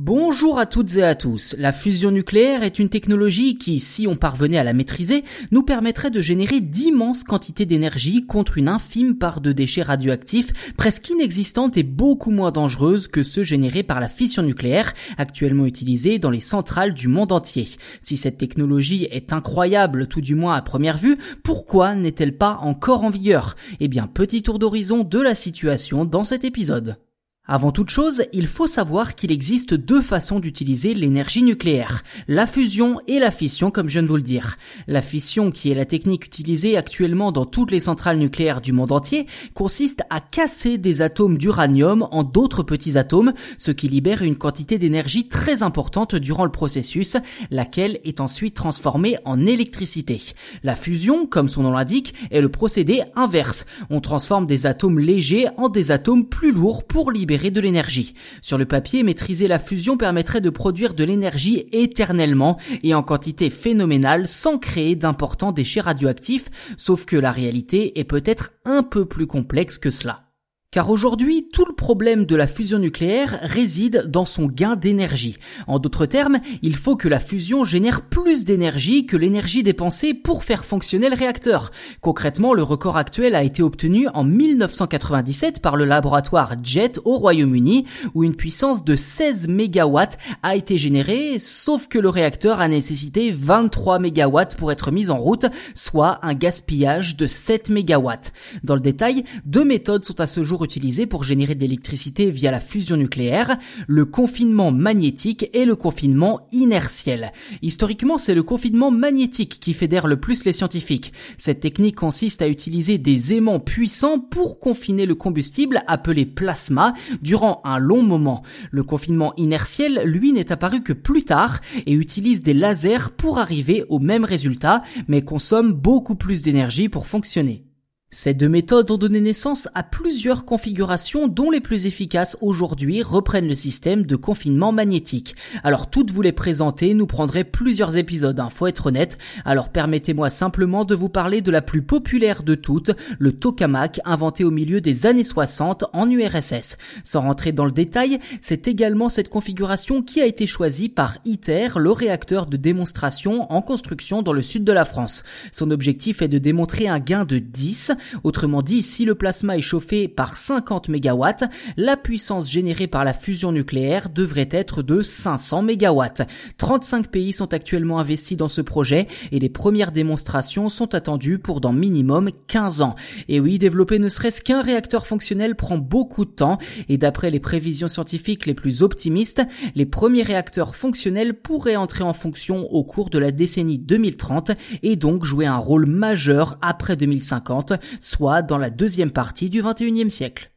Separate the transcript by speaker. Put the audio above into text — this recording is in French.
Speaker 1: Bonjour à toutes et à tous. La fusion nucléaire est une technologie qui, si on parvenait à la maîtriser, nous permettrait de générer d'immenses quantités d'énergie contre une infime part de déchets radioactifs presque inexistantes et beaucoup moins dangereuses que ceux générés par la fission nucléaire actuellement utilisée dans les centrales du monde entier. Si cette technologie est incroyable tout du moins à première vue, pourquoi n'est-elle pas encore en vigueur? Eh bien, petit tour d'horizon de la situation dans cet épisode. Avant toute chose, il faut savoir qu'il existe deux façons d'utiliser l'énergie nucléaire, la fusion et la fission comme je viens de vous le dire. La fission, qui est la technique utilisée actuellement dans toutes les centrales nucléaires du monde entier, consiste à casser des atomes d'uranium en d'autres petits atomes, ce qui libère une quantité d'énergie très importante durant le processus, laquelle est ensuite transformée en électricité. La fusion, comme son nom l'indique, est le procédé inverse. On transforme des atomes légers en des atomes plus lourds pour libérer Sur le papier, maîtriser la fusion permettrait de produire de l'énergie éternellement et en quantité phénoménale sans créer d'importants déchets radioactifs, sauf que la réalité est peut-être un peu plus complexe que cela. Car aujourd'hui, tout le problème de la fusion nucléaire réside dans son gain d'énergie. En d'autres termes, il faut que la fusion génère plus d'énergie que l'énergie dépensée pour faire fonctionner le réacteur. Concrètement, le record actuel a été obtenu en 1997 par le laboratoire JET au Royaume-Uni, où une puissance de 16 MW a été générée, sauf que le réacteur a nécessité 23 MW pour être mis en route, soit un gaspillage de 7 MW. Dans le détail, deux méthodes sont à ce jour utilisé pour générer de l'électricité via la fusion nucléaire, le confinement magnétique et le confinement inertiel. Historiquement, c'est le confinement magnétique qui fédère le plus les scientifiques. Cette technique consiste à utiliser des aimants puissants pour confiner le combustible appelé plasma durant un long moment. Le confinement inertiel, lui, n'est apparu que plus tard et utilise des lasers pour arriver au même résultat, mais consomme beaucoup plus d'énergie pour fonctionner. Ces deux méthodes ont donné naissance à plusieurs configurations dont les plus efficaces aujourd'hui reprennent le système de confinement magnétique. Alors toutes vous les présenter nous prendrait plusieurs épisodes, hein, faut être honnête. Alors permettez-moi simplement de vous parler de la plus populaire de toutes, le tokamak inventé au milieu des années 60 en URSS. Sans rentrer dans le détail, c'est également cette configuration qui a été choisie par ITER, le réacteur de démonstration en construction dans le sud de la France. Son objectif est de démontrer un gain de 10 Autrement dit, si le plasma est chauffé par 50 MW, la puissance générée par la fusion nucléaire devrait être de 500 MW. 35 pays sont actuellement investis dans ce projet et les premières démonstrations sont attendues pour dans minimum 15 ans. Et oui, développer ne serait-ce qu'un réacteur fonctionnel prend beaucoup de temps et d'après les prévisions scientifiques les plus optimistes, les premiers réacteurs fonctionnels pourraient entrer en fonction au cours de la décennie 2030 et donc jouer un rôle majeur après 2050 soit dans la deuxième partie du XXIe siècle.